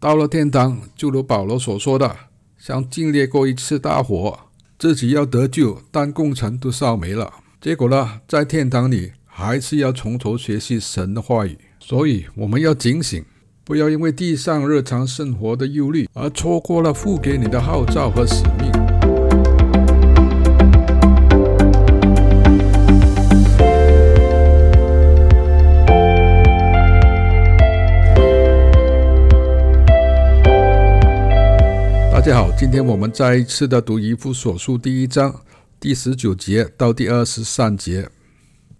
到了天堂，就如保罗所说的，像经历过一次大火，自己要得救，但工程都烧没了。结果呢，在天堂里还是要从头学习神的话语。所以我们要警醒，不要因为地上日常生活的忧虑而错过了父给你的号召和使命。家好，今天我们再一次的读以弗所书第一章第十九节到第二十三节。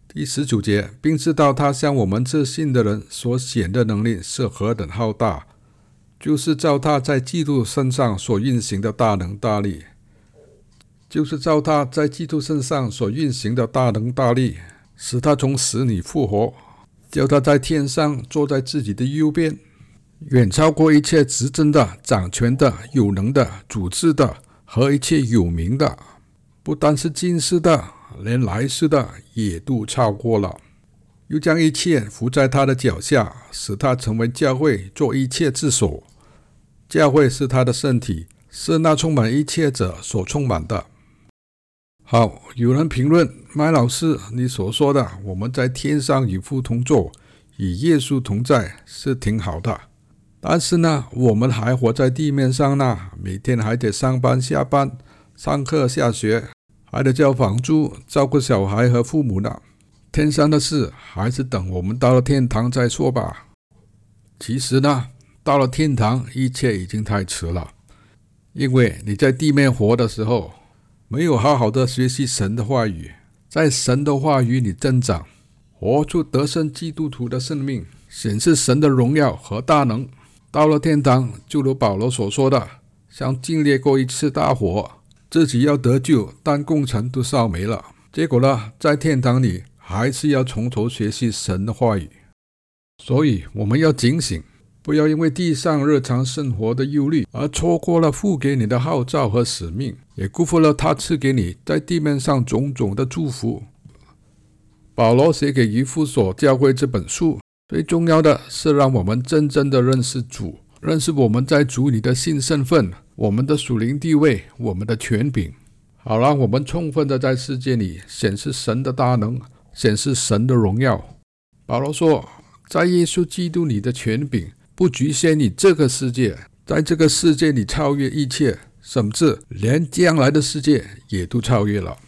第十九节，并知道他向我们这信的人所显的能力是何等浩大，就是照他在基督身上所运行的大能大力，就是照他在基督身上所运行的大能大力，使他从死里复活，叫他在天上坐在自己的右边。远超过一切执政的、掌权的、有能的、主治的和一切有名的，不单是今世的，连来世的也都超过了。又将一切伏在他的脚下，使他成为教会做一切之首。教会是他的身体，是那充满一切者所充满的。好，有人评论麦老师，你所说的我们在天上与父同坐，与耶稣同在，是挺好的。但是呢，我们还活在地面上呢，每天还得上班、下班、上课、下学，还得交房租、照顾小孩和父母呢。天上的事还是等我们到了天堂再说吧。其实呢，到了天堂，一切已经太迟了，因为你在地面活的时候，没有好好的学习神的话语，在神的话语里增长，活出得胜基督徒的生命，显示神的荣耀和大能。到了天堂，就如保罗所说的，像经历过一次大火，自己要得救，但工程都烧没了。结果呢，在天堂里还是要从头学习神的话语。所以我们要警醒，不要因为地上日常生活的忧虑而错过了父给你的号召和使命，也辜负了他赐给你在地面上种种的祝福。保罗写给以弗所教会这本书。最重要的是，让我们真正的认识主，认识我们在主里的新身份，我们的属灵地位，我们的权柄，好让我们充分的在世界里显示神的大能，显示神的荣耀。保罗说，在耶稣基督里的权柄不局限于这个世界，在这个世界里超越一切，甚至连将来的世界也都超越了。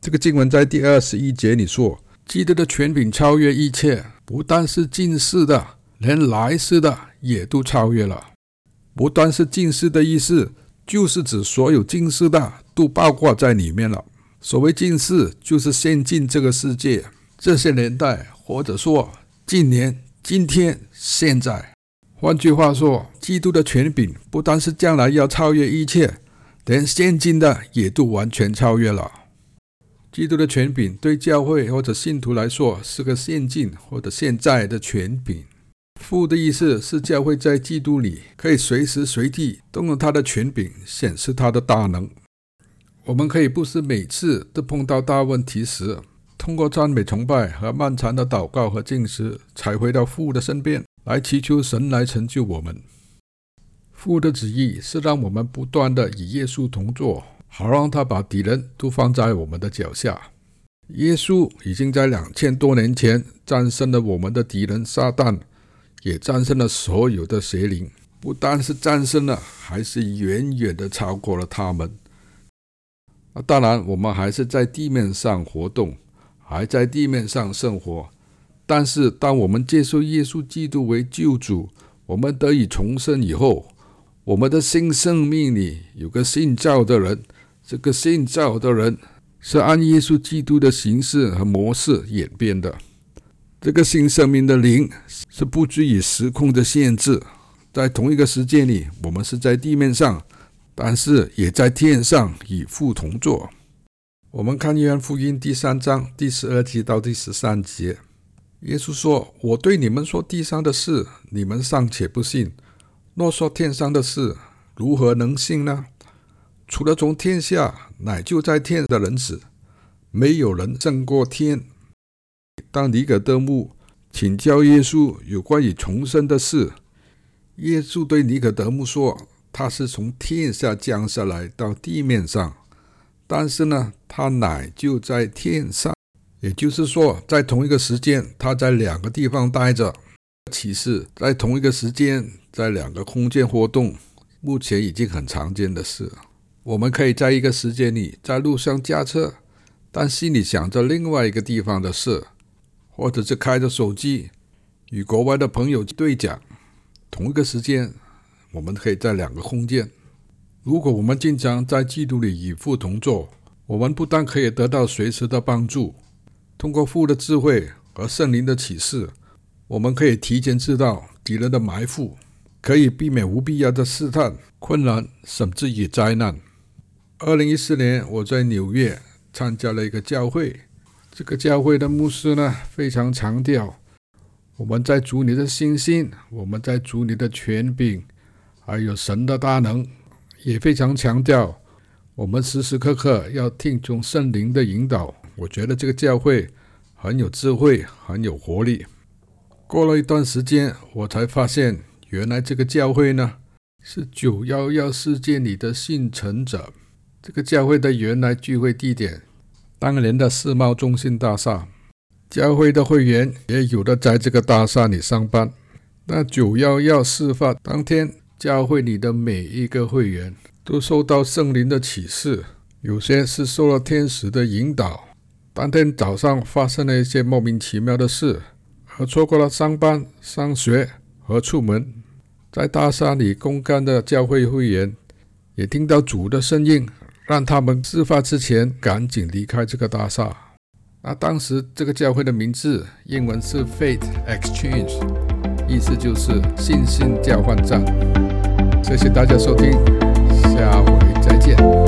这个经文在第二十一节里说，基督的权柄超越一切。不但是近世的，连来世的也都超越了。不但是近世的意思，就是指所有近世的都包括在里面了。所谓近世，就是现今这个世界，这些年代，或者说近年、今天、现在。换句话说，基督的权柄不但是将来要超越一切，连现今的也都完全超越了。基督的权柄对教会或者信徒来说是个现今或者现在的权柄。父的意思是教会在基督里可以随时随地动用他的权柄，显示他的大能。我们可以不是每次都碰到大问题时，通过赞美崇拜和漫长的祷告和进食，才回到父的身边来祈求神来成就我们。父的旨意是让我们不断地与耶稣同坐。好让他把敌人都放在我们的脚下。耶稣已经在两千多年前战胜了我们的敌人撒旦，也战胜了所有的邪灵。不但是战胜了，还是远远的超过了他们。那当然，我们还是在地面上活动，还在地面上生活。但是，当我们接受耶稣基督为救主，我们得以重生以后，我们的新生命里有个信教的人。这个新造的人是按耶稣基督的形式和模式演变的。这个新生命的灵是不拘于时空的限制，在同一个时间里，我们是在地面上，但是也在天上与父同坐。我们看约翰福音第三章第十二节到第十三节，耶稣说：“我对你们说地上的事，你们尚且不信；若说天上的事，如何能信呢？”除了从天下乃就在天的人子，没有人胜过天。当尼葛德慕请教耶稣有关于重生的事，耶稣对尼可德慕说：“他是从天下降下来到地面上，但是呢，他乃就在天上。也就是说，在同一个时间，他在两个地方待着。其实在同一个时间，在两个空间活动，目前已经很常见的事。我们可以在一个时间里在路上驾车，但心里想着另外一个地方的事，或者是开着手机与国外的朋友对讲。”同一个时间，我们可以在两个空间。如果我们经常在基督里与父同坐，我们不但可以得到随时的帮助，通过父的智慧和圣灵的启示，我们可以提前知道敌人的埋伏，可以避免无必要的试探、困难，甚至于灾难。二零一四年，我在纽约参加了一个教会，这个教会的牧师呢，非常强调。我们在主你的信心，我们在主你的权柄，还有神的大能，也非常强调我们时时刻刻要听从圣灵的引导。我觉得这个教会很有智慧，很有活力。过了一段时间，我才发现，原来这个教会呢是九幺幺事件里的幸存者。这个教会的原来聚会地点，当年的世贸中心大厦。教会的会员也有的在这个大厦里上班。那九幺幺事发当天，教会里的每一个会员都受到圣灵的启示，有些是受了天使的引导。当天早上发生了一些莫名其妙的事，而错过了上班、上学和出门。在大厦里公干的教会会员也听到主的声音，让他们事发之前赶紧离开这个大厦。那当时这个教会的名字，英文是 Faith Exchange，意思就是信心交换站。谢谢大家收听，下回再见。